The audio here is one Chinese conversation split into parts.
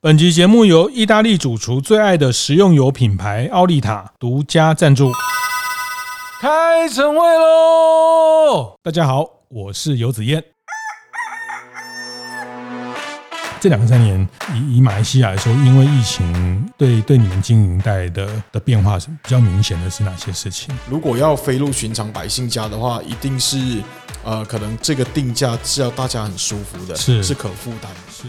本集节目由意大利主厨最爱的食用油品牌奥利塔独家赞助。开晨会喽！大家好，我是游子燕。这两三年，以以马来西亚来说，因为疫情对对你们经营带来的的变化是比较明显的是哪些事情？如果要飞入寻常百姓家的话，一定是呃，可能这个定价是要大家很舒服的，是是可负担的，是。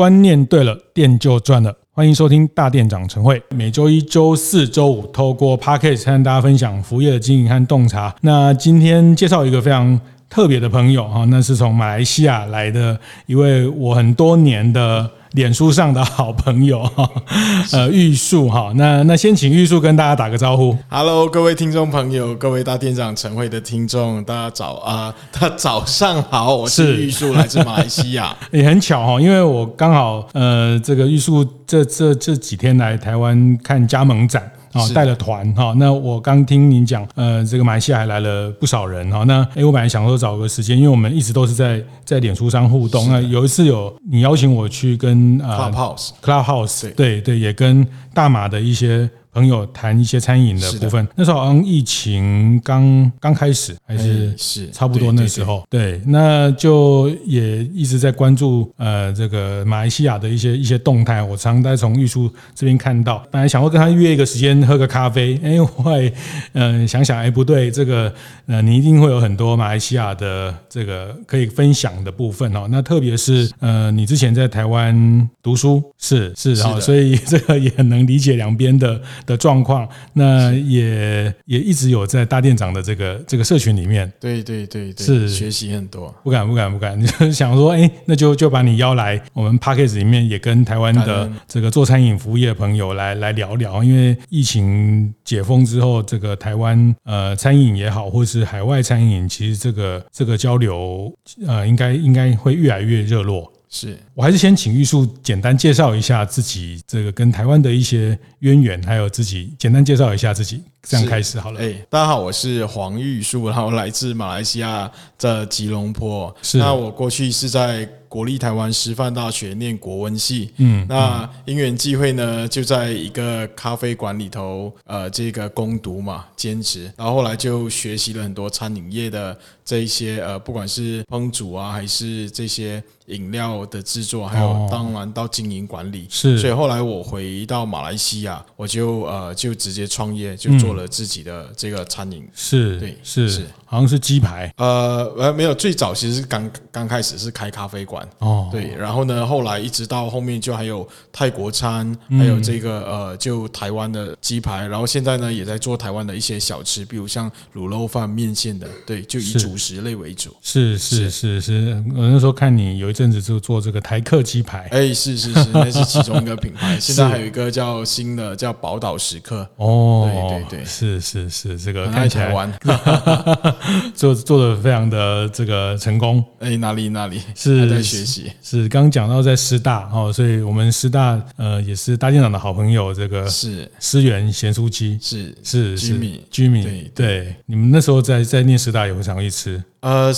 观念对了，店就赚了。欢迎收听大店长晨会，每周一、周四、周五，透过 Podcast 和大家分享服务业的经营和洞察。那今天介绍一个非常特别的朋友哈，那是从马来西亚来的一位我很多年的。脸书上的好朋友哈，呃，玉树哈，那那先请玉树跟大家打个招呼。Hello，各位听众朋友，各位大店长晨会的听众，大家早啊，大家早上好，我是玉树，来自马来西亚。也很巧哈，因为我刚好呃，这个玉树这这这几天来台湾看加盟展。哦，带了团哈，那我刚听您讲，呃，这个马来西亚还来了不少人哈。那诶，我本来想说找个时间，因为我们一直都是在在脸书上互动。那有一次有你邀请我去跟呃 Clubhouse，Clubhouse，对对，也跟大马的一些。朋友谈一些餐饮的部分，那时候好像疫情刚刚开始，还是是差不多那时候。对，那就也一直在关注呃这个马来西亚的一些一些动态。我常在从玉树这边看到，本来想说跟他约一个时间喝个咖啡，哎，会嗯想想哎不对，这个呃你一定会有很多马来西亚的这个可以分享的部分哦。那特别是呃你之前在台湾读书是是啊，所以这个也很能理解两边的。的状况，那也也一直有在大店长的这个这个社群里面，对对对，对，是。学习很多，不敢不敢不敢，你就想说，哎，那就就把你邀来我们 p a c k a g e 里面，也跟台湾的这个做餐饮服务业的朋友来来聊聊，因为疫情解封之后，这个台湾呃餐饮也好，或是海外餐饮，其实这个这个交流呃，应该应该会越来越热络。是我还是先请玉树简单介绍一下自己，这个跟台湾的一些渊源，还有自己简单介绍一下自己，这样开始好了。哎，大家好，我是黄玉树，然后来自马来西亚的吉隆坡。是，那我过去是在国立台湾师范大学念国文系。嗯，那因缘际会呢，就在一个咖啡馆里头，呃，这个攻读嘛，兼职，然后后来就学习了很多餐饮业的这一些，呃，不管是烹煮啊，还是这些。饮料的制作，还有当然到经营管理，是，所以后来我回到马来西亚，我就呃就直接创业，就做了自己的这个餐饮，是，对，是。是，好像是鸡排，呃呃没有，最早其实是刚刚开始是开咖啡馆，哦，对，然后呢，后来一直到后面就还有泰国餐，还有这个呃就台湾的鸡排，然后现在呢也在做台湾的一些小吃，比如像卤肉饭、面线的，对，就以主食类为主，是是是。是，我那时候看你有一。阵子就做这个台客鸡排，哎，是是是，那是其中一个品牌。现在还有一个叫新的，叫宝岛食客。哦，对对对，是是是，这个看起来 做做的非常的这个成功。哎，哪里哪里是在学习？是刚讲到在师大哦，所以我们师大呃也是大店长的好朋友。这个是思源咸酥鸡，是是是，居民居民对对，你们那时候在在念师大也会常去吃。呃，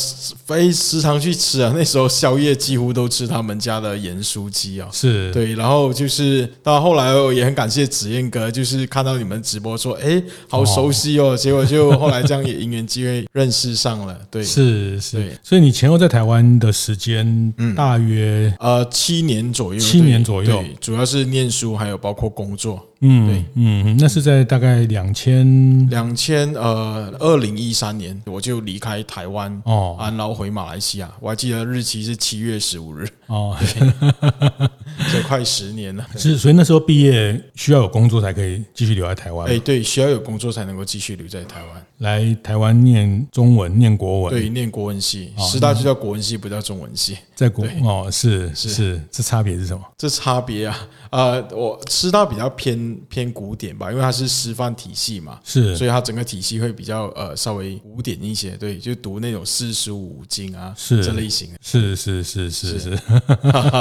非时常去吃啊。那时候宵夜几乎都吃他们家的盐酥鸡啊。是对，然后就是到后来我也很感谢子燕哥，就是看到你们直播说，哎，好熟悉哦。结果就后来这样也因缘机会认识上了。对，是是。所以你前后在台湾的时间，大约呃七年左右。七年左右，主要是念书，还有包括工作。嗯，对，嗯，那是在大概两千两千呃二零一三年，我就离开台湾哦，然后回马来西亚，我还记得日期是七月十五日哦，这快十年了。是，所以那时候毕业需要有工作才可以继续留在台湾。哎，对，需要有工作才能够继续留在台湾。来台湾念中文，念国文，对，念国文系，师大就叫国文系，不叫中文系。在国哦，是是是，这差别是什么？这差别啊，呃，我师大比较偏偏古典吧，因为它是师范体系嘛，是，所以它整个体系会比较呃稍微古典一些，对，就读那种四书五经啊，是这类型的，是是是是是。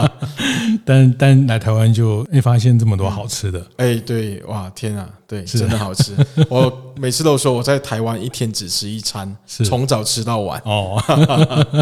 但但来台湾就哎发现这么多好吃的，哎，对，哇，天啊！对，真的好吃。我每次都说我在台湾一天只吃一餐，从早吃到晚。哦，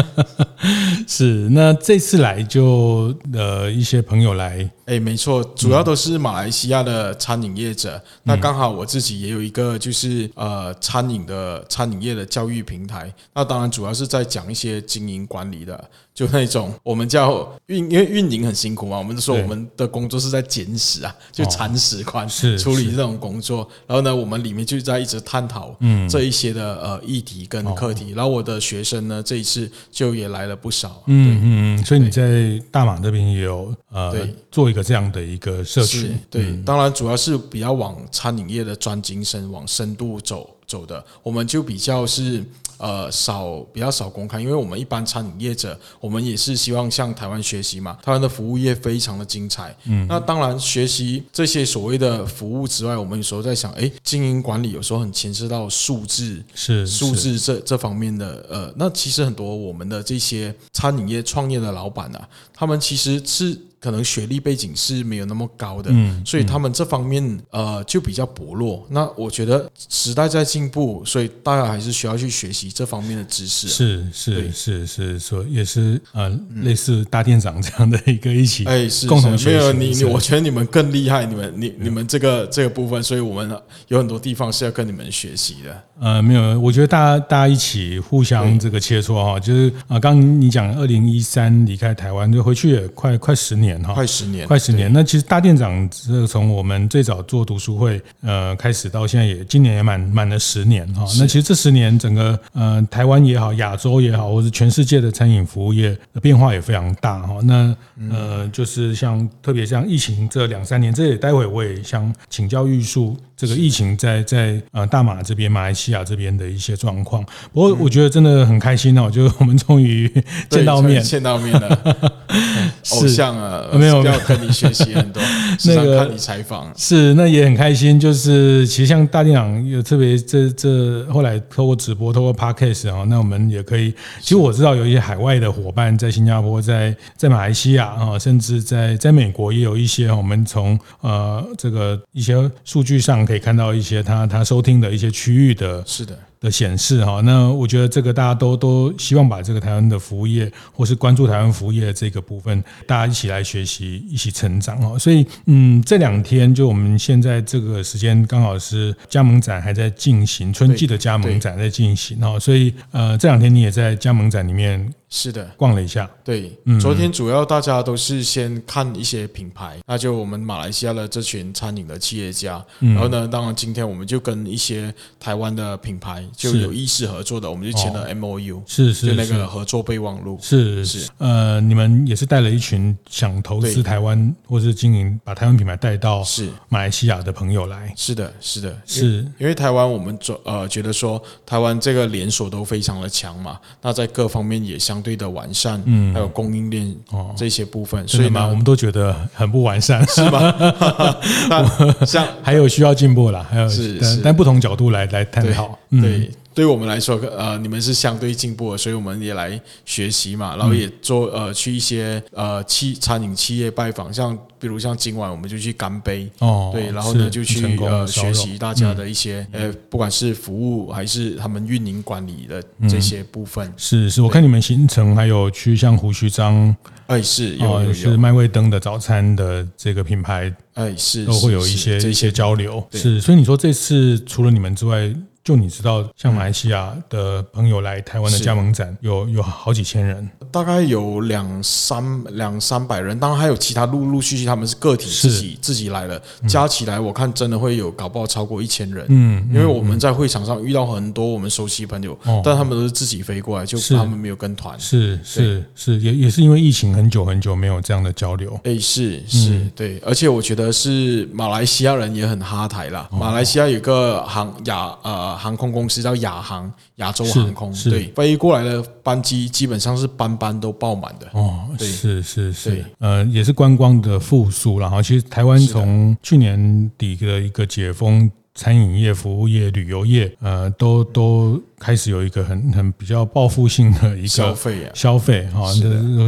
是那那这次来就呃一些朋友来。哎，没错，主要都是马来西亚的餐饮业者。嗯、那刚好我自己也有一个，就是呃餐饮的餐饮业的教育平台。那当然主要是在讲一些经营管理的，就那种我们叫运，因为运营很辛苦嘛。我们就说我们的工作是在捡屎啊，就铲屎官处理这种工作。然后呢，我们里面就在一直探讨嗯这一些的呃议题跟课题。然后我的学生呢，这一次就也来了不少。嗯嗯嗯，所以你在大马这边也有呃做一个。这样的一个社区，对，当然主要是比较往餐饮业的专精深往深度走走的，我们就比较是呃少比较少公开，因为我们一般餐饮业者，我们也是希望向台湾学习嘛，台湾的服务业非常的精彩，嗯，那当然学习这些所谓的服务之外，我们有时候在想，哎，经营管理有时候很牵涉到数字，是数字这这方面的，呃，那其实很多我们的这些餐饮业创业的老板啊，他们其实是。可能学历背景是没有那么高的，嗯，所以他们这方面呃就比较薄弱。那我觉得时代在进步，所以大家还是需要去学习这方面的知识。是是是是，所以也是呃类似大店长这样的一个一起哎是共同学习。没有你你，我觉得你们更厉害，你们你你们这个这个部分，所以我们有很多地方是要跟你们学习的。呃，没有，我觉得大家大家一起互相这个切磋哈，就是啊，刚刚你讲二零一三离开台湾，就回去也快快十年。快十年，快十年。那其实大店长这从我们最早做读书会呃开始到现在也今年也满满了十年哈。那其实这十年整个呃台湾也好，亚洲也好，或者全世界的餐饮服务业的变化也非常大哈。那呃就是像特别像疫情这两三年，这也待会我也想请教玉树。这个疫情在在呃大马这边、马来西亚这边的一些状况，不过我觉得真的很开心哦，就是我们终于见到面，见到面了，偶像啊，没有要跟你学习很多，那个看你采访是，那也很开心，就是其实像大电长有特别这这后来透过直播、透过 Podcast 啊，那我们也可以，其实我知道有一些海外的伙伴在新加坡、在在马来西亚啊，甚至在在美国也有一些，我们从呃这个一些数据上。可以看到一些他他收听的一些区域的，是的。的显示哈，那我觉得这个大家都都希望把这个台湾的服务业，或是关注台湾服务业的这个部分，大家一起来学习，一起成长哈。所以，嗯，这两天就我们现在这个时间刚好是加盟展还在进行，春季的加盟展在进行哈。所以，呃，这两天你也在加盟展里面是的。逛了一下。对，昨天主要大家都是先看一些品牌，那就我们马来西亚的这群餐饮的企业家，然后呢，当然今天我们就跟一些台湾的品牌。就有意识合作的，我们就签了 M O U，是是，就那个合作备忘录，是是。呃，你们也是带了一群想投资台湾或是经营把台湾品牌带到是。马来西亚的朋友来，是的，是的，是。因为台湾我们做呃觉得说台湾这个连锁都非常的强嘛，那在各方面也相对的完善，嗯，还有供应链哦。这些部分，所以嘛，我们都觉得很不完善，是吗？那像还有需要进步啦，还有是但但不同角度来来探讨，对。对于我们来说，呃，你们是相对进步的，所以我们也来学习嘛，然后也做呃去一些呃企餐饮企业拜访，像比如像今晚我们就去干杯哦，对，然后呢就去呃学习大家的一些呃不管是服务还是他们运营管理的这些部分。是是，我看你们行程还有去像胡须张，哎是有有是麦味登的早餐的这个品牌，哎是都会有一些一些交流。是，所以你说这次除了你们之外。就你知道，像马来西亚的朋友来台湾的加盟展有有好几千人，大概有两三两三百人，当然还有其他陆陆续续他们是个体自己自己来的，加起来我看真的会有搞不好超过一千人。嗯，因为我们在会场上遇到很多我们熟悉朋友，但他们都是自己飞过来，就他们没有跟团。是是是，也也是因为疫情很久很久没有这样的交流。哎，是是，对，而且我觉得是马来西亚人也很哈台啦。马来西亚有个行亚呃。航空公司叫亚航，亚洲航空，对，飞过来的班机基本上是班班都爆满的。哦，是是是，呃，也是观光的复苏。然后，其实台湾从去年底的一个解封。餐饮业、服务业、旅游业，呃，都都开始有一个很很比较报复性的一个消费啊，消费哈，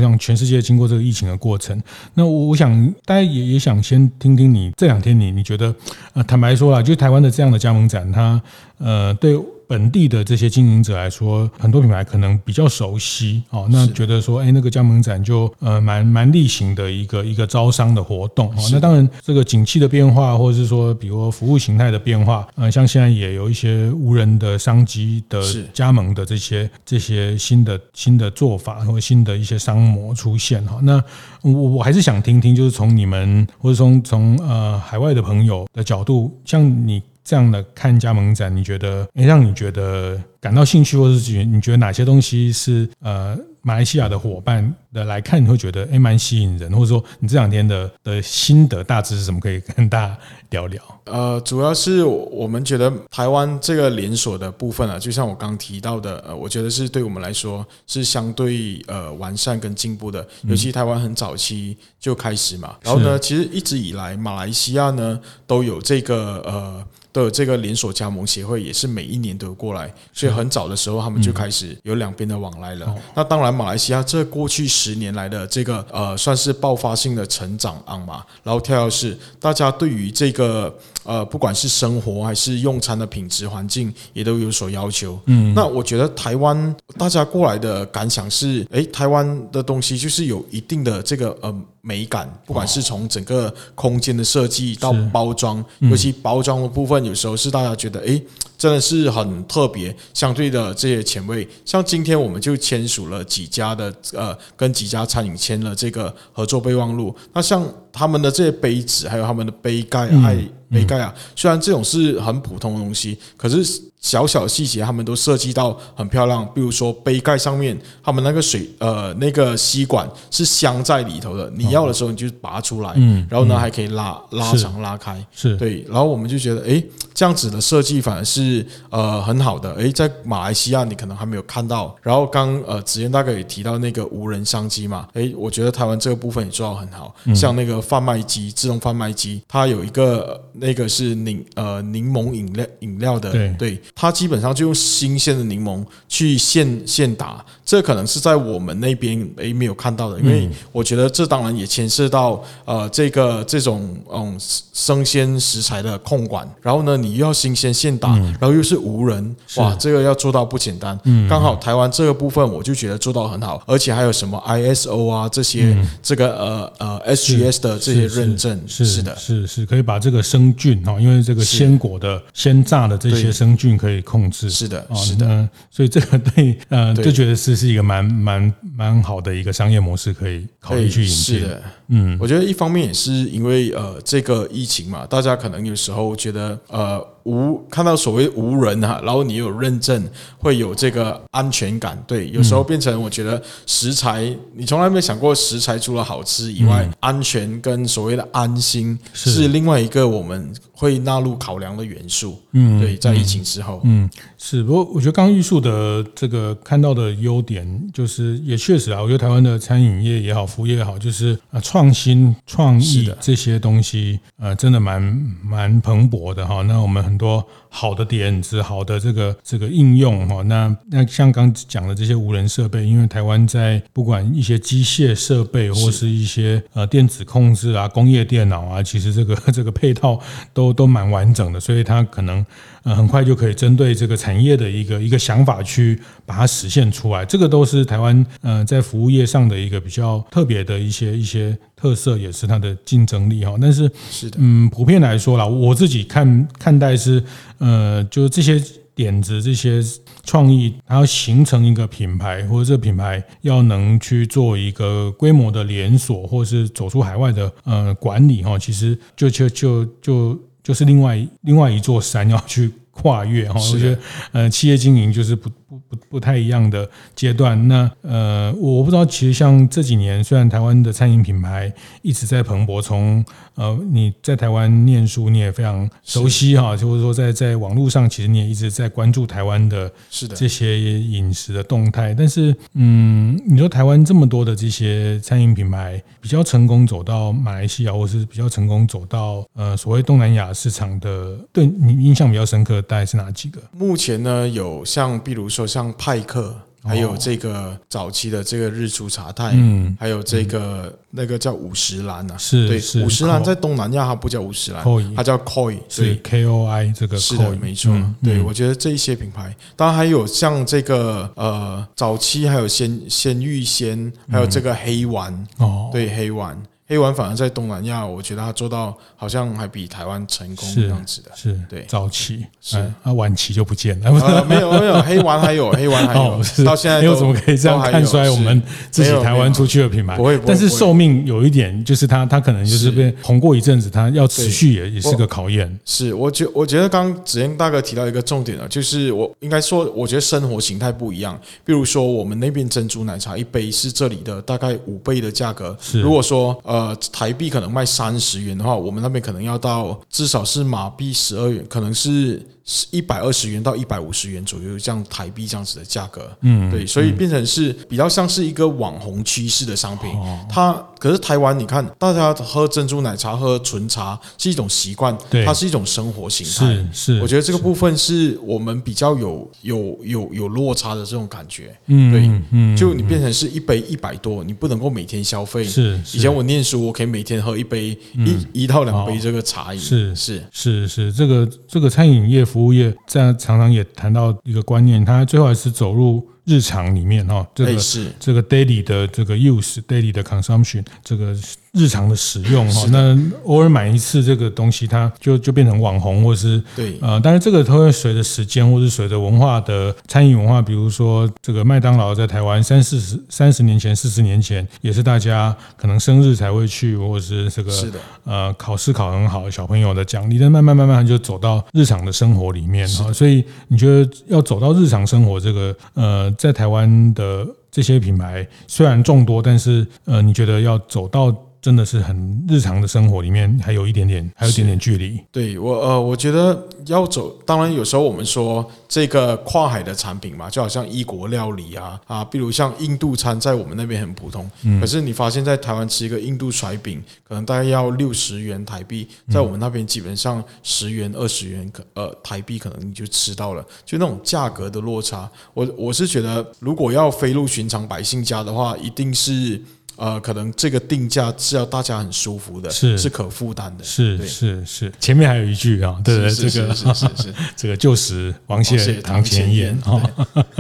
让全世界经过这个疫情的过程。那我我想大家也也想先听听你这两天你你觉得，呃，坦白说啊，就台湾的这样的加盟展，它呃对。本地的这些经营者来说，很多品牌可能比较熟悉哦，那觉得说，哎，那个加盟展就呃蛮蛮例行的一个一个招商的活动哦。那当然，这个景气的变化，或者是说，比如服务形态的变化，呃，像现在也有一些无人的商机的加盟的这些这些新的新的做法或新的一些商模出现哈。那我我还是想听听，就是从你们或者从从呃海外的朋友的角度，像你。这样的看加盟展，你觉得诶让你觉得感到兴趣，或是觉你觉得哪些东西是呃马来西亚的伙伴的来看，你会觉得诶蛮吸引人，或者说你这两天的的心得大致是什么？可以跟大家聊聊。呃，主要是我们觉得台湾这个连锁的部分啊，就像我刚提到的，呃，我觉得是对我们来说是相对呃完善跟进步的，尤其台湾很早期就开始嘛，然后呢，其实一直以来马来西亚呢都有这个呃。都有这个连锁加盟协会，也是每一年都有过来，所以很早的时候他们就开始有两边的往来了。那当然，马来西亚这过去十年来的这个呃，算是爆发性的成长啊嘛。然后跳跃是，大家对于这个呃，不管是生活还是用餐的品质环境，也都有所要求。嗯，那我觉得台湾大家过来的感想是，诶，台湾的东西就是有一定的这个呃。美感，不管是从整个空间的设计到包装，尤其包装的部分，有时候是大家觉得，诶，真的是很特别。相对的这些前卫，像今天我们就签署了几家的，呃，跟几家餐饮签了这个合作备忘录。那像他们的这些杯子，还有他们的杯盖，还杯盖啊，虽然这种是很普通的东西，可是。小小细节，他们都设计到很漂亮。比如说杯盖上面，他们那个水呃那个吸管是镶在里头的，你要的时候你就拔出来，嗯，然后呢还可以拉拉长拉开，是对。然后我们就觉得，哎，这样子的设计反而是呃很好的。哎，在马来西亚你可能还没有看到。然后刚呃子嫣大概也提到那个无人商机嘛，哎，我觉得台湾这个部分也做到很好。像那个贩卖机，自动贩卖机，它有一个那个是柠呃柠檬饮料饮料的，对对。它基本上就用新鲜的柠檬去现现打，这可能是在我们那边诶没有看到的，因为我觉得这当然也牵涉到呃这个这种嗯生鲜食材的控管，然后呢你又要新鲜现打，然后又是无人，哇，这个要做到不简单。刚好台湾这个部分我就觉得做到很好，而且还有什么 ISO 啊这些这个呃呃 SGS 的这些认证，是是的，是是可以把这个生菌哈，因为这个鲜果的鲜榨的这些生菌。可以控制，是的，是的，嗯，所以这个对，呃，就觉得是是一个蛮蛮蛮好的一个商业模式，可以考虑去引进。是的，嗯，我觉得一方面也是因为呃这个疫情嘛，大家可能有时候觉得呃。无看到所谓无人哈，然后你有认证，会有这个安全感。对，有时候变成我觉得食材，你从来没想过食材除了好吃以外，安全跟所谓的安心是另外一个我们会纳入考量的元素。嗯，对，在疫情之后，嗯，是。不过我觉得刚刚玉树的这个看到的优点，就是也确实啊，我觉得台湾的餐饮业也好，服务业也好，就是啊创新创意这些东西，呃，真的蛮蛮蓬勃的哈。那我们。很多好的点子，好的这个这个应用哈，那那像刚讲的这些无人设备，因为台湾在不管一些机械设备或是一些呃电子控制啊、工业电脑啊，其实这个 这个配套都都蛮完整的，所以它可能呃很快就可以针对这个产业的一个一个想法去把它实现出来。这个都是台湾呃在服务业上的一个比较特别的一些一些。特色也是它的竞争力哈，但是是的，嗯，普遍来说啦，我自己看看待是，呃，就是这些点子、这些创意，它要形成一个品牌，或者这个品牌要能去做一个规模的连锁，或是走出海外的呃管理哈，其实就就就就就是另外另外一座山要去跨越哈。我觉得呃，企业经营就是不。不不不太一样的阶段，那呃，我不知道，其实像这几年，虽然台湾的餐饮品牌一直在蓬勃，从呃你在台湾念书，你也非常熟悉哈，就是说在在网络上，其实你也一直在关注台湾的是的这些饮食的动态。但是，嗯，你说台湾这么多的这些餐饮品牌比较成功走到马来西亚，或是比较成功走到呃所谓东南亚市场的，对你印象比较深刻大概是哪几个？目前呢，有像比如说。像派克，还有这个早期的这个日出茶太，嗯，还有这个那个叫五十岚啊，是对，是五十岚在东南亚它不叫五十岚，它叫 Koi，是 K O I 这个是的，没错，对，我觉得这一些品牌，当然还有像这个呃早期还有鲜鲜芋仙，还有这个黑丸。哦，对黑丸。黑丸反而在东南亚，我觉得他做到好像还比台湾成功这样子的，是对早期是啊，晚期就不见了。没有没有，黑丸还有 黑丸还有，到现在又怎么可以这样看衰我们自己台湾出去的品牌？不会，但是寿命有一点，就是它它可能就是被红过一阵子，它要持续也也是个考验。是，我觉我觉得刚刚子燕大哥提到一个重点啊，就是我应该说，我觉得生活形态不一样。比如说，我们那边珍珠奶茶一杯是这里的大概五倍的价格。如果说呃台币可能卖三十元的话，我们那边可能要到至少是马币十二元，可能是。是一百二十元到一百五十元左右，这样台币这样子的价格，嗯，对，所以变成是比较像是一个网红趋势的商品。它可是台湾，你看大家喝珍珠奶茶、喝纯茶是一种习惯，对，它是一种生活形态。是，是，我觉得这个部分是我们比较有有有有落差的这种感觉。嗯，对，嗯，就你变成是一杯一百多，你不能够每天消费。是，以前我念书，我可以每天喝一杯一一到两杯这个茶饮。是是是是，这个这个餐饮业。服务业这样常常也谈到一个观念，他最后还是走入日常里面哈，这个是这个 daily 的这个 use，daily 的 consumption，这个。日常的使用哈，那偶尔买一次这个东西，它就就变成网红，或是对呃，但是这个它会随着时间，或是随着文化的餐饮文化，比如说这个麦当劳在台湾三四十三十年前、四十年前，也是大家可能生日才会去，或者是这个是的呃考试考很好小朋友的奖励，但慢慢慢慢就走到日常的生活里面哈。所以你觉得要走到日常生活这个呃，在台湾的这些品牌虽然众多，但是呃，你觉得要走到真的是很日常的生活里面，还有一点点，还有一点点距离。对我呃，我觉得要走，当然有时候我们说这个跨海的产品嘛，就好像异国料理啊啊，比如像印度餐，在我们那边很普通。嗯。可是你发现，在台湾吃一个印度甩饼，可能大概要六十元台币，在我们那边基本上十元、二十元可呃台币，可能你就吃到了，就那种价格的落差。我我是觉得，如果要飞入寻常百姓家的话，一定是。呃，可能这个定价是要大家很舒服的，是是可负担的，是是是。前面还有一句啊，对对，这个是是是 这个旧时王谢堂前燕啊。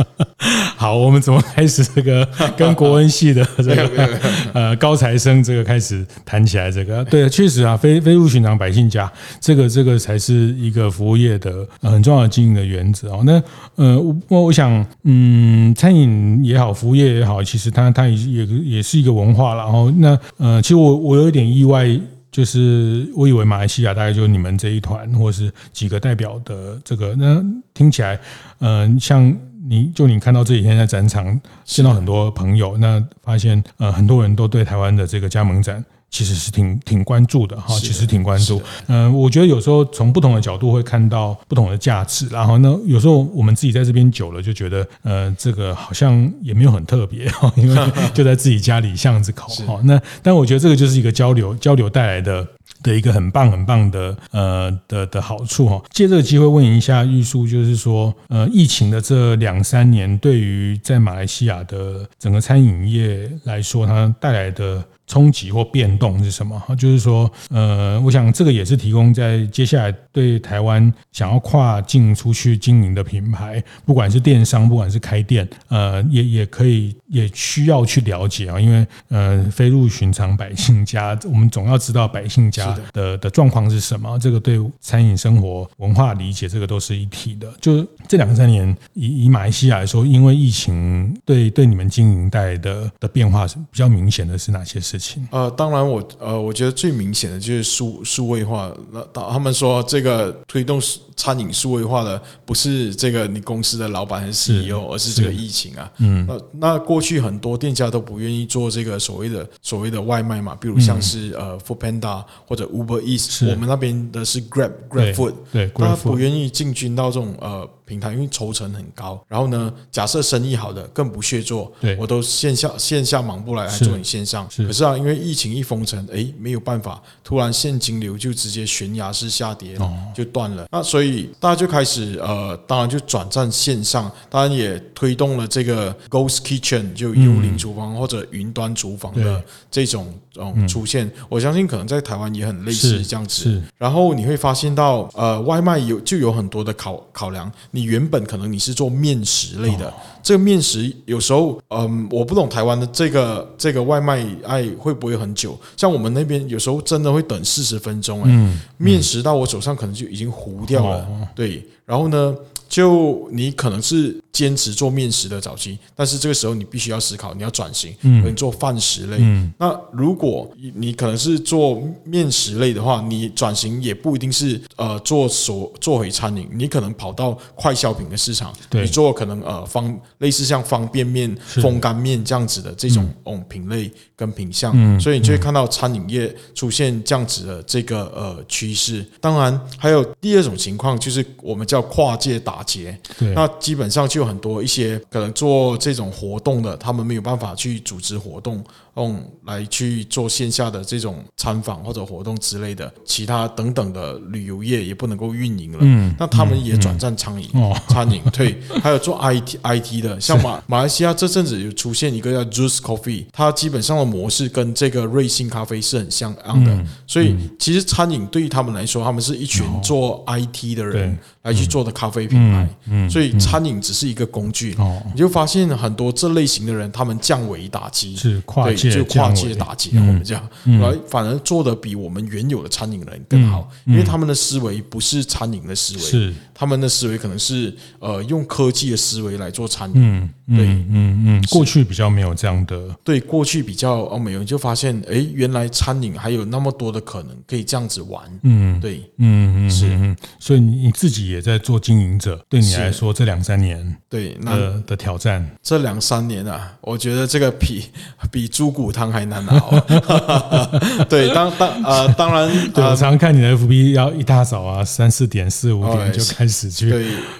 好，我们怎么开始这个 跟国文系的这个呃高材生这个开始谈起来？这个对，确实啊，非非入寻常百姓家，这个这个才是一个服务业的很重要的经营的原则哦。那呃，我我想，嗯，餐饮也好，服务业也好，其实它它也也也是一个文。文化，然后那呃，其实我我有一点意外，就是我以为马来西亚大概就你们这一团，或是几个代表的这个，那听起来，嗯、像你就你看到这几天在展场见到很多朋友，那发现呃很多人都对台湾的这个加盟展。其实是挺挺关注的哈，其实挺关注。嗯、呃，我觉得有时候从不同的角度会看到不同的价值。然后呢，有时候我们自己在这边久了，就觉得呃，这个好像也没有很特别哈，因为 就在自己家里巷子口哈。那但我觉得这个就是一个交流，交流带来的的一个很棒很棒的呃的的好处哈。借这个机会问一下玉树，就是说呃，疫情的这两三年，对于在马来西亚的整个餐饮业来说，它带来的。冲击或变动是什么？就是说，呃，我想这个也是提供在接下来对台湾想要跨境出去经营的品牌，不管是电商，不管是开店，呃，也也可以，也需要去了解啊。因为，呃，飞入寻常百姓家，我们总要知道百姓家的的状况是什么。这个对餐饮生活文化理解，这个都是一体的。就这两三年，以以马来西亚来说，因为疫情对对你们经营带来的的变化是比较明显的是哪些事情？呃，当然我呃，我觉得最明显的就是数数位化。那他们说这个推动餐饮数位化的不是这个你公司的老板还是 CEO，而是这个疫情啊。嗯，那那过去很多店家都不愿意做这个所谓的所谓的外卖嘛，比如像是呃 Foodpanda 或者 Uber Eats，我们那边的是 Grab Grab Food，对，他不愿意进军到这种呃。平台，因为抽成很高。然后呢，假设生意好的更不屑做，对我都线下线下忙不来，还做你线上。是可是啊，因为疫情一封城，哎，没有办法，突然现金流就直接悬崖式下跌，哦、就断了。那所以大家就开始呃，当然就转战线上，当然也推动了这个 Ghost Kitchen 就幽灵厨房、嗯、或者云端厨房的这种嗯出现。我相信可能在台湾也很类似这样子。然后你会发现到呃，外卖有就有很多的考考量。你原本可能你是做面食类的，这个面食有时候嗯，我不懂台湾的这个这个外卖爱会不会很久？像我们那边有时候真的会等四十分钟，哎，面食到我手上可能就已经糊掉了。对，然后呢？就你可能是坚持做面食的早期，但是这个时候你必须要思考，你要转型，嗯，你做饭食类。嗯，那如果你可能是做面食类的话，你转型也不一定是呃做所做回餐饮，你可能跑到快消品的市场，对，你做可能呃方类似像方便面、风干面这样子的这种嗯品类跟品相，嗯，所以你就会看到餐饮业出现这样子的这个呃趋势。当然，还有第二种情况就是我们叫跨界打。劫，那基本上就有很多一些可能做这种活动的，他们没有办法去组织活动。用来去做线下的这种参访或者活动之类的，其他等等的旅游业也不能够运营了。嗯，那他们也转战餐饮，嗯嗯、餐饮对，还有做 IT IT 的，像 马马来西亚这阵子有出现一个叫 Juice Coffee，它基本上的模式跟这个瑞幸咖啡是很像样的。嗯、所以其实餐饮对于他们来说，他们是一群做 IT 的人来去做的咖啡品牌。嗯，所以餐饮只是一个工具。哦，你就发现很多这类型的人，他们降维打击。是跨界。就跨界打击，我们这样，来反而做的比我们原有的餐饮人更好，因为他们的思维不是餐饮的思维，是。他们的思维可能是呃用科技的思维来做餐饮。嗯，对，嗯嗯，过去比较没有这样的，对，过去比较哦没有，就发现哎，原来餐饮还有那么多的可能可以这样子玩。嗯，对，嗯嗯是，所以你自己也在做经营者，对你来说这两三年对那的挑战，这两三年啊，我觉得这个比 比猪骨汤还难熬，对，当当呃，当然，对，我常常看你的 FB，要一大早啊，三四点、四五点就开始去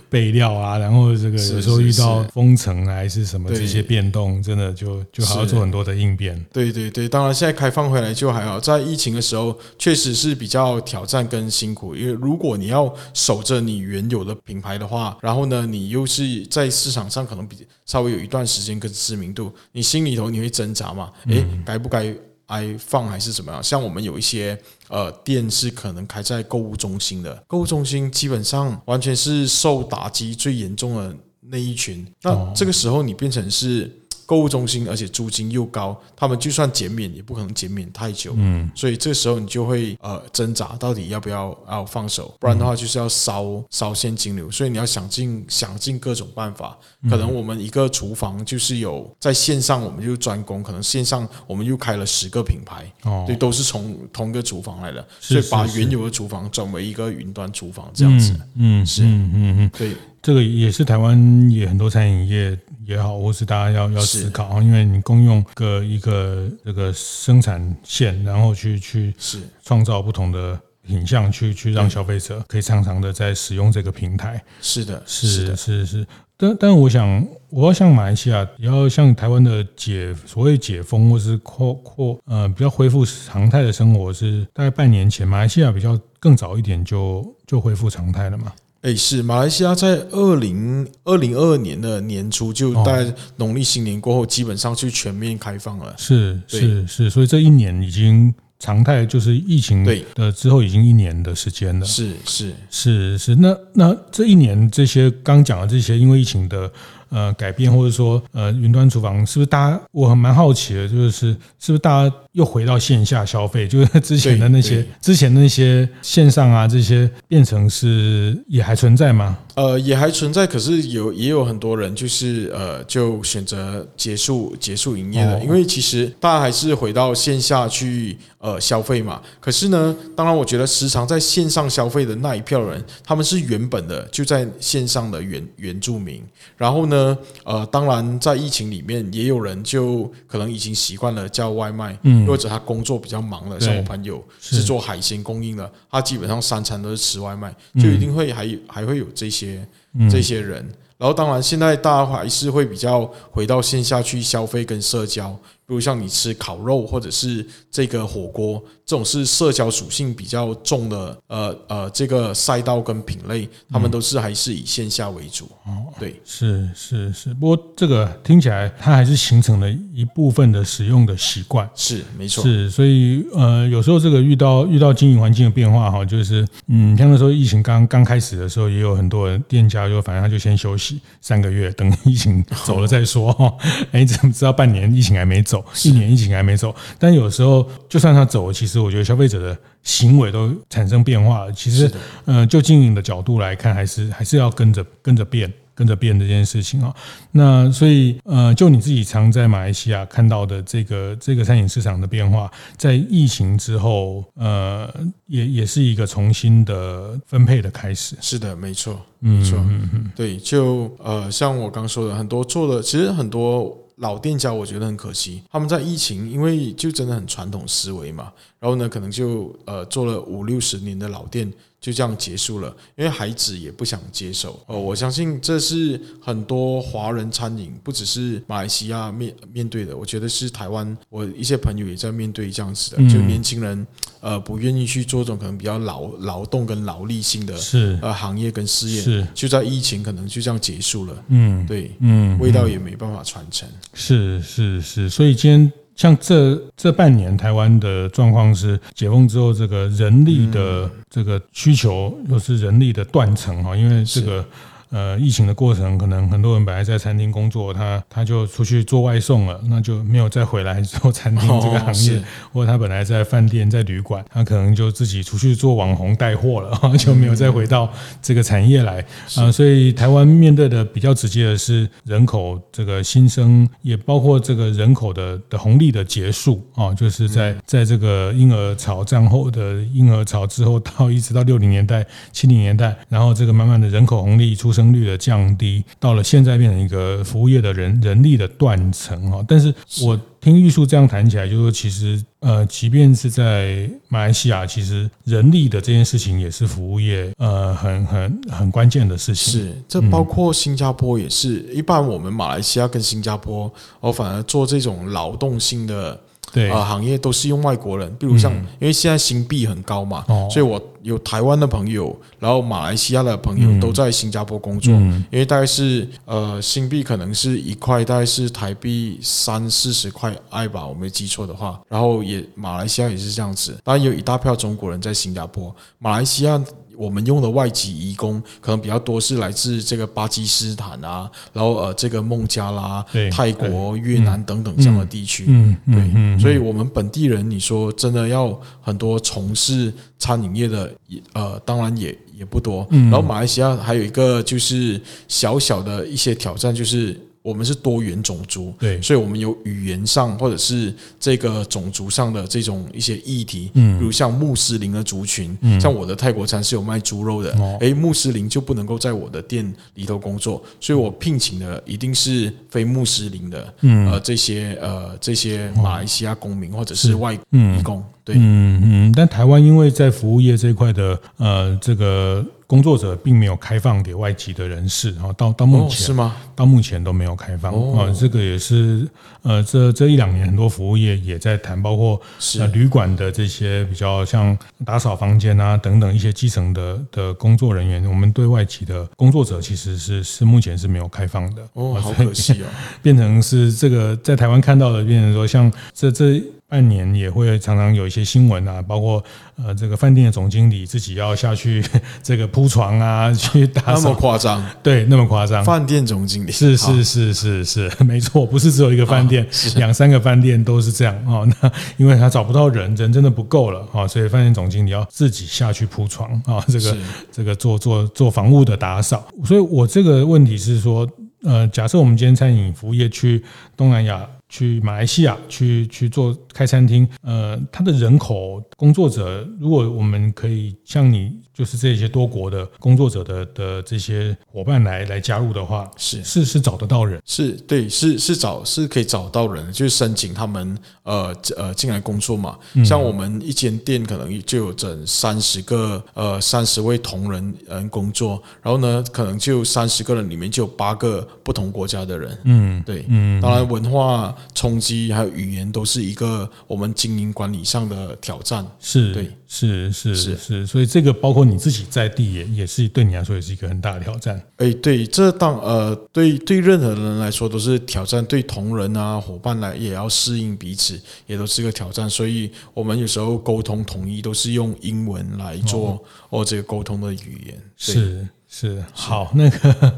备料啊，然后这个有时候遇到封城还是什么这些变动，真的就就还要做很多的应变。对对对，当然现在开放回来就还好，在疫情的时候确实是比较挑战跟辛苦，因为如果你要守着你原有的品牌的话，然后呢，你又是在市场上可能比稍微有一段时间跟知名度，你心里头你会挣扎。嘛？诶，该不该挨放还是怎么样？像我们有一些呃店是可能开在购物中心的，购物中心基本上完全是受打击最严重的那一群。那这个时候你变成是。购物中心，而且租金又高，他们就算减免也不可能减免太久，嗯，所以这时候你就会呃挣扎，到底要不要要放手，不然的话就是要烧烧现金流，所以你要想尽想尽各种办法。可能我们一个厨房就是有在线上，我们就专攻，可能线上我们又开了十个品牌，哦，对，都是从同一个厨房来的，所以把原有的厨房转为一个云端厨房这样子，嗯，是，嗯嗯嗯，对，这个也是台湾也很多餐饮业。也好，或是大家要要思考，因为你共用个一个这个生产线，然后去去是创造不同的影像，去去让消费者可以常常的在使用这个平台。是的，是是是，是。但但我想，我要像马来西亚，也要像台湾的解所谓解封，或是扩扩呃比较恢复常态的生活，是大概半年前，马来西亚比较更早一点就就恢复常态了嘛。哎，是马来西亚在二零二零二二年的年初，就在农历新年过后，基本上就全面开放了。是是是，所以这一年已经常态，就是疫情的之后已经一年的时间了。是是是是，那那这一年这些刚讲的这些，因为疫情的。呃，改变或者说，呃，云端厨房是不是大家？我还蛮好奇的，就是是不是大家又回到线下消费？就是之前的那些，之前的那些线上啊，这些变成是也还存在吗？呃，也还存在，可是有也有很多人就是呃，就选择结束结束营业了，因为其实大家还是回到线下去呃消费嘛。可是呢，当然我觉得时常在线上消费的那一票人，他们是原本的就在线上的原原住民，然后呢。呢，呃，当然在疫情里面，也有人就可能已经习惯了叫外卖，嗯，或者他工作比较忙了，像我朋友是做海鲜供应的，他基本上三餐都是吃外卖，就一定会还还会有这些这些人。然后当然现在大家还是会比较回到线下去消费跟社交。比如像你吃烤肉或者是这个火锅，这种是社交属性比较重的，呃呃，这个赛道跟品类，他们都是还是以线下为主。哦，对，是是是。不过这个听起来，它还是形成了一部分的使用的习惯。是，没错。是，所以呃，有时候这个遇到遇到经营环境的变化哈，就是嗯，像那时候疫情刚刚开始的时候，也有很多店家就反正他就先休息三个月，等疫情走了再说。哈，哎，你怎么知道半年疫情还没走？一年疫情还没走，但有时候就算他走，其实我觉得消费者的行为都产生变化了。其实，嗯，就经营的角度来看，还是还是要跟着跟着变，跟着变这件事情啊。那所以，呃，就你自己常在马来西亚看到的这个这个餐饮市场的变化，在疫情之后，呃，也也是一个重新的分配的开始。是的，没错，没错，嗯嗯，对，就呃，像我刚说的，很多做的，其实很多。老店家我觉得很可惜，他们在疫情，因为就真的很传统思维嘛，然后呢，可能就呃做了五六十年的老店。就这样结束了，因为孩子也不想接受。哦，我相信这是很多华人餐饮，不只是马来西亚面面对的，我觉得是台湾，我一些朋友也在面对这样子的，就年轻人呃不愿意去做这种可能比较劳劳动跟劳力性的是呃行业跟事业，是就在疫情可能就这样结束了。嗯，对，嗯，味道也没办法传承。是是是，所以今天。像这这半年，台湾的状况是解封之后，这个人力的这个需求又是人力的断层哈，因为这个。呃，疫情的过程，可能很多人本来在餐厅工作，他他就出去做外送了，那就没有再回来做餐厅这个行业，哦、或者他本来在饭店、在旅馆，他可能就自己出去做网红带货了，就没有再回到这个产业来啊。所以台湾面对的比较直接的是人口这个新生，也包括这个人口的的红利的结束啊，就是在在这个婴儿潮战后的婴儿潮之后，到一直到六零年代、七零年代，然后这个慢慢的人口红利出生。生率的降低，到了现在变成一个服务业的人人力的断层哈。但是我听玉树这样谈起来，就是说其实呃，即便是在马来西亚，其实人力的这件事情也是服务业呃很很很关键的事情。是，这包括新加坡也是。一般我们马来西亚跟新加坡，我反而做这种劳动性的。对。啊，行业都是用外国人，比如像，因为现在新币很高嘛，所以我有台湾的朋友，然后马来西亚的朋友都在新加坡工作，因为大概是呃新币可能是一块，大概是台币三四十块爱吧，我没记错的话，然后也马来西亚也是这样子，当然有一大票中国人在新加坡，马来西亚。我们用的外籍移工可能比较多，是来自这个巴基斯坦啊，然后呃，这个孟加拉、泰国、越南等等这样的地区。嗯，对，所以我们本地人，你说真的要很多从事餐饮业的，呃，当然也也不多。然后马来西亚还有一个就是小小的一些挑战，就是。我们是多元种族，对，所以我们有语言上或者是这个种族上的这种一些议题，嗯，比如像穆斯林的族群，嗯，像我的泰国餐是有卖猪肉的，哦，诶，穆斯林就不能够在我的店里头工作，所以我聘请的一定是非穆斯林的，嗯，呃，这些呃这些马来西亚公民或者是外移工，对，嗯嗯，但台湾因为在服务业这一块的呃这个。工作者并没有开放给外籍的人士，到到目前是吗？到目前都没有开放啊，这个也是呃，这这一两年很多服务业也在谈，包括呃旅馆的这些比较像打扫房间啊等等一些基层的的工作人员，我们对外籍的工作者其实是是目前是没有开放的哦，好可惜哦，变成是这个在台湾看到的，变成说像这这。半年也会常常有一些新闻啊，包括呃这个饭店的总经理自己要下去这个铺床啊，去打扫。那么夸张？对，那么夸张。饭店总经理是是是是是，没错，不是只有一个饭店，两三个饭店都是这样哦。那因为他找不到人，人真的不够了啊，所以饭店总经理要自己下去铺床啊，这个这个做做做房屋的打扫。所以我这个问题是说，呃，假设我们今天餐饮服务业去东南亚。去马来西亚去去做开餐厅，呃，他的人口工作者，如果我们可以像你，就是这些多国的工作者的的这些伙伴来来加入的话，是。是是找得到人，是对，是是找是可以找到人，就是申请他们呃呃进来工作嘛。像我们一间店可能就有整三十个呃三十位同仁人工作，然后呢，可能就三十个人里面就有八个不同国家的人，嗯，对，嗯，当然文化。冲击还有语言都是一个我们经营管理上的挑战，是对，是是是是，所以这个包括你自己在地也也是对你来说也是一个很大的挑战。哎，对，这当呃对对任何人来说都是挑战，对同仁啊伙伴来也要适应彼此，也都是个挑战。所以我们有时候沟通统一都是用英文来做哦这个沟通的语言，是。是好，那个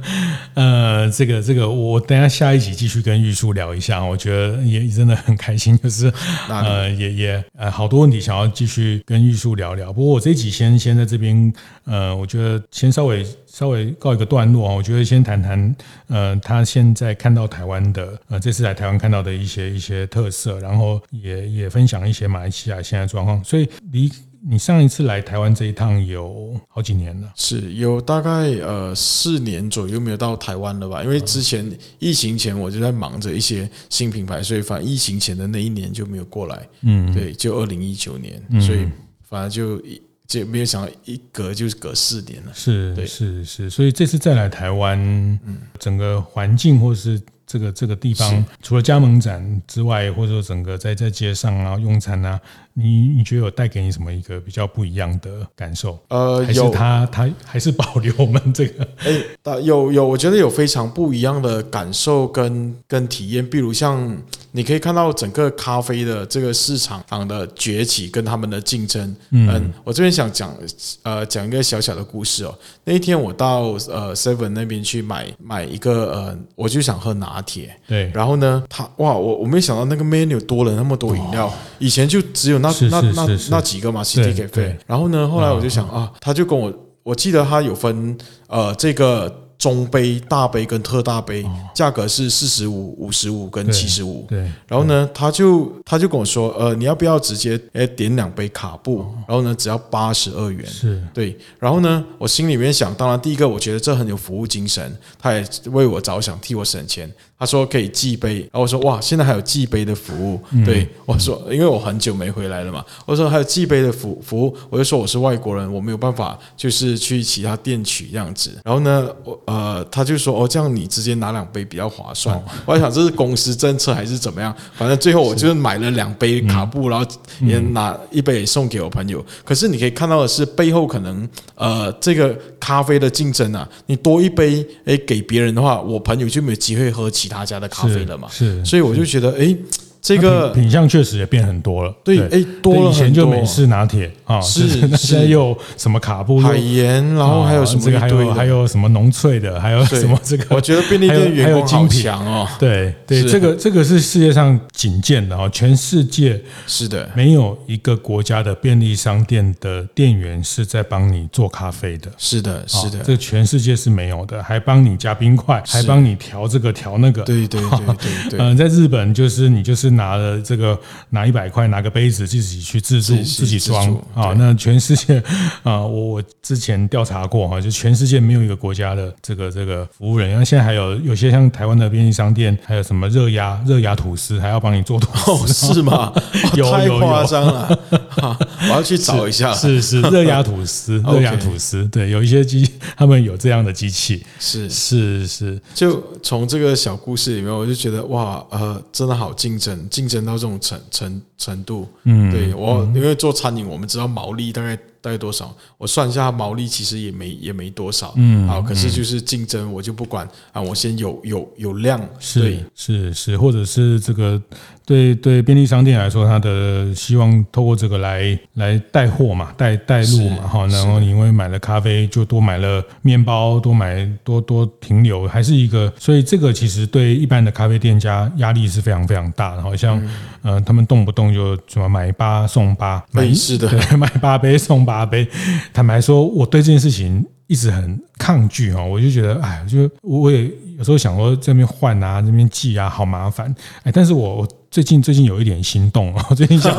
呃，这个这个，我等下下一集继续跟玉树聊一下，我觉得也真的很开心，就是 呃，也也呃，好多问题想要继续跟玉树聊聊。不过我这一集先先在这边，呃，我觉得先稍微稍微告一个段落啊。我觉得先谈谈呃，他现在看到台湾的呃，这次来台湾看到的一些一些特色，然后也也分享一些马来西亚现在状况。所以离。你上一次来台湾这一趟有好几年了，是有大概呃四年左右没有到台湾了吧？因为之前疫情前我就在忙着一些新品牌，所以反正疫情前的那一年就没有过来。嗯，对，就二零一九年，所以反而就就没有想到一隔就是隔四年了。是，对，是是，所以这次再来台湾，嗯，整个环境或是。这个这个地方除了加盟展之外，或者说整个在在街上啊用餐啊，你你觉得有带给你什么一个比较不一样的感受？呃，还是他他还是保留我们这个？哎，有有，我觉得有非常不一样的感受跟跟体验。比如像你可以看到整个咖啡的这个市场上的崛起跟他们的竞争。嗯，我这边想讲呃讲一个小小的故事哦。那一天我到呃 Seven 那边去买买一个呃，我就想喝拿。拿铁，对，然后呢，他哇，我我没想到那个 menu 多了那么多饮料，以前就只有那那那那几个嘛，City Cafe。然后呢，后来我就想啊，他就跟我，我记得他有分呃这个。中杯、大杯跟特大杯，价格是四十五、五十五跟七十五。对，然后呢，他就他就跟我说，呃，你要不要直接诶点两杯卡布？然后呢，只要八十二元。是，对。然后呢，我心里面想，当然第一个，我觉得这很有服务精神，他也为我着想，替我省钱。他说可以寄杯，然后我说哇，现在还有寄杯的服务。对，我说，因为我很久没回来了嘛，我说还有寄杯的服服务，我就说我是外国人，我没有办法就是去其他店取这样子。然后呢，我呃，他就说哦，这样你直接拿两杯比较划算。我在想这是公司政策还是怎么样？反正最后我就是买了两杯卡布，然后也拿一杯送给我朋友。可是你可以看到的是背后可能呃这个咖啡的竞争啊，你多一杯诶给别人的话，我朋友就没有机会喝。其他家的咖啡了嘛？是，是所以我就觉得，哎。这个品相确实也变很多了，对，哎，多了。以前就美式拿铁啊，是，现在又什么卡布、海盐，然后还有什么这个，还有还有什么浓萃的，还有什么这个。我觉得便利店员工好强哦。对对，这个这个是世界上仅见的啊，全世界是的，没有一个国家的便利商店的店员是在帮你做咖啡的。是的，是的，这个全世界是没有的，还帮你加冰块，还帮你调这个调那个。对对 对对对。嗯，在日本就是你就是。拿了这个拿一百块拿个杯子自己去自助自己装啊，那全世界啊，我我之前调查过哈，就全世界没有一个国家的这个这个服务人员。现在还有有些像台湾的便利商店，还有什么热压热压吐司，还要帮你做吐司，是吗？有太夸张了，我要去找一下。是是热压吐司，热压吐司，对，有一些机他们有这样的机器，是是是。就从这个小故事里面，我就觉得哇，呃，真的好竞争。竞争到这种程程程度，嗯，对我，因为做餐饮，我们知道毛利大概。大概多少？我算一下毛利，其实也没也没多少。嗯，好，可是就是竞争，我就不管啊，我先有有有量，是是是，或者是这个对对便利商店来说，他的希望透过这个来来带货嘛，带带路嘛，哈，然后你因为买了咖啡，就多买了面包，多买多多停留，还是一个，所以这个其实对一般的咖啡店家压力是非常非常大的，好像嗯、呃，他们动不动就什么买八送八，没事的，对，买八杯送八。八杯，坦白说，我对这件事情一直很抗拒哈，我就觉得哎，就我也有时候想说这边换啊，这边寄啊，好麻烦哎，但是我。最近最近有一点心动啊！最近想，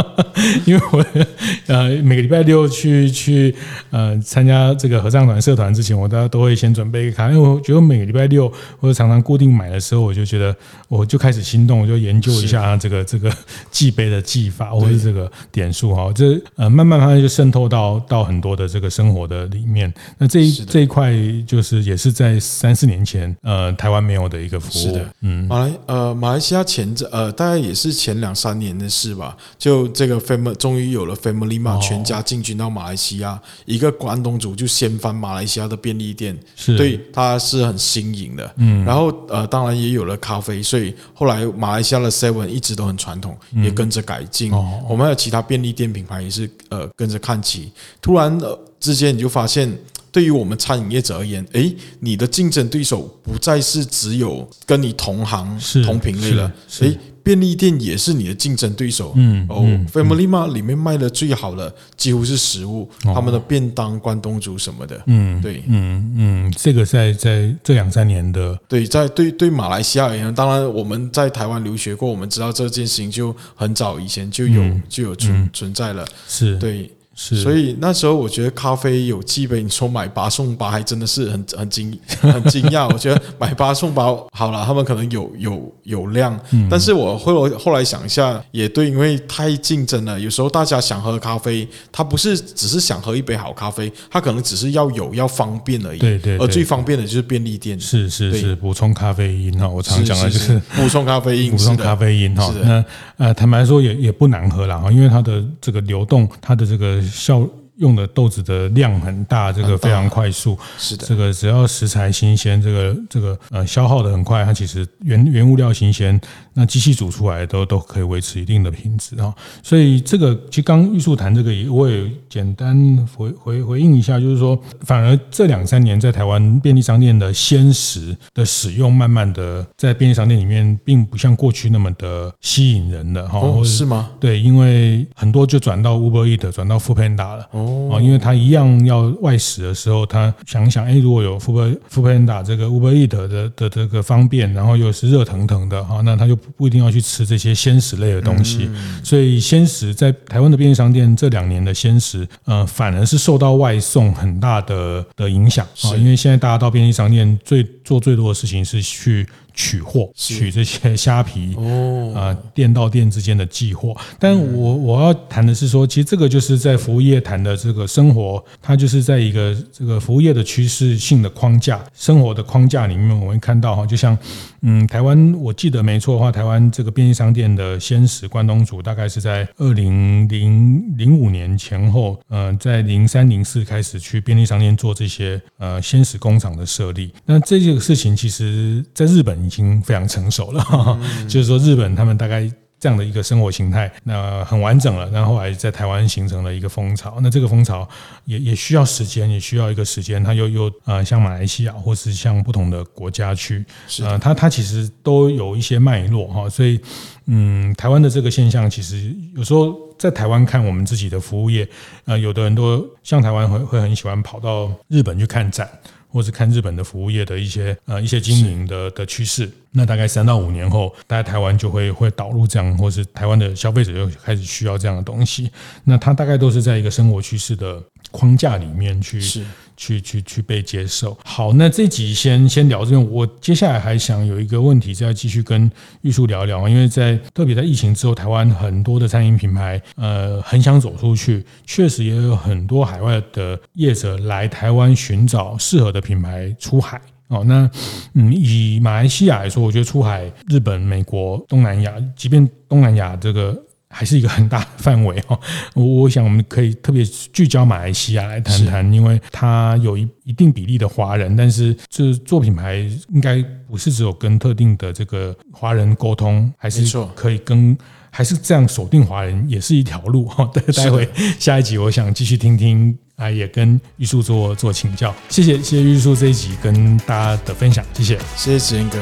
因为我 呃每个礼拜六去去呃参加这个合唱团社团之前，我大家都会先准备一个卡，因为我觉得每个礼拜六或者常常固定买的时候，我就觉得我就开始心动，我就研究一下这个这个记杯的记法或者这个点数哈，这呃慢慢慢慢就渗透到到很多的这个生活的里面。那这一这一块就是也是在三四年前呃台湾没有的一个服务。是的，嗯，马来呃马来西亚前阵呃。大概也是前两三年的事吧，就这个 family 终于有了 family 嘛，全家进军到马来西亚，一个关东煮就掀翻马来西亚的便利店，是。对，它是很新颖的。嗯，然后呃，当然也有了咖啡，所以后来马来西亚的 seven 一直都很传统，也跟着改进。我们还有其他便利店品牌也是呃跟着看齐，突然呃之间你就发现。对于我们餐饮业者而言，诶，你的竞争对手不再是只有跟你同行同品类了，诶，便利店也是你的竞争对手。嗯，哦，Family Mart 里面卖的最好的几乎是食物，他们的便当、关东煮什么的。嗯，对，嗯嗯，这个在在这两三年的，对，在对对马来西亚而言，当然我们在台湾留学过，我们知道这件事情就很早以前就有就有存存在了。是对。是，所以那时候我觉得咖啡有寄杯，你说买八送八，还真的是很很惊 很惊讶。我觉得买八送八好了，他们可能有有有量，但是我后来后来想一下，也对，因为太竞争了。有时候大家想喝咖啡，他不是只是想喝一杯好咖啡，他可能只是要有要方便而已。对对，而最方便的就是便利店。是是是，补充咖啡因哈，我常讲的就是补充咖啡因，补充咖啡因哈。那呃，坦白说也也不难喝了哈，因为它的这个流动，它的这个。效用的豆子的量很大，这个非常快速。是的，这个只要食材新鲜，这个这个呃消耗的很快，它其实原原物料新鲜，那机器煮出来都都可以维持一定的品质啊。所以这个其实刚玉树谈这个，我也简单回回回应一下，就是说，反而这两三年在台湾便利商店的鲜食的使用，慢慢的在便利商店里面，并不像过去那么的吸引人了哈。哦，是吗？对，因为很多就转到 Uber Eat，转到 Foodpanda 了。哦，因为他一样要外食的时候，他想想，哎，如果有 Food Foodpanda 这个 Uber Eat 的的这个方便，然后又是热腾腾的哈，那他就不一定要去吃这些鲜食类的东西。所以鲜食在台湾的便利商店这两年的鲜食，呃，反而是受到外送很大的的影响啊，因为现在大家到便利商店最做最多的事情是去。取货，取这些虾皮哦，啊，店到店之间的寄货。但我我要谈的是说，其实这个就是在服务业谈的这个生活，它就是在一个这个服务业的趋势性的框架、生活的框架里面，我们会看到哈，就像嗯，台湾我记得没错的话，台湾这个便利商店的鲜食关东煮大概是在二零零零五年前后，嗯，在零三零四开始去便利商店做这些呃鲜食工厂的设立。那这个事情其实在日本。已经非常成熟了，嗯、就是说日本他们大概这样的一个生活形态，那很完整了。然后后来在台湾形成了一个风潮，那这个风潮也也需要时间，也需要一个时间。它又又呃，像马来西亚或是像不同的国家去，是呃，它它其实都有一些脉络哈。所以嗯，台湾的这个现象，其实有时候在台湾看我们自己的服务业，呃，有的人都像台湾会会很喜欢跑到日本去看展。或是看日本的服务业的一些呃一些经营的的趋势，那大概三到五年后，大概台湾就会会导入这样，或是台湾的消费者就开始需要这样的东西。那它大概都是在一个生活趋势的框架里面去是去去去被接受。好，那这集先先聊这边，我接下来还想有一个问题再继续跟玉树聊一聊，因为在特别在疫情之后，台湾很多的餐饮品牌呃很想走出去，确实也有很多海外的业者来台湾寻找适合的品牌出海。哦，那嗯，以马来西亚来说，我觉得出海日本、美国、东南亚，即便东南亚这个。还是一个很大的范围哈，我我想我们可以特别聚焦马来西亚来谈谈，因为它有一一定比例的华人，但是这做品牌应该不是只有跟特定的这个华人沟通，还是可以跟还是这样锁定华人也是一条路哈。待 待会下一集我想继续听听啊，也跟玉树做做请教，谢谢谢谢玉树这一集跟大家的分享，谢谢。谢谢子英哥，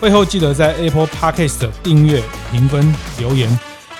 会后记得在 Apple Podcast 订阅、评分、留言。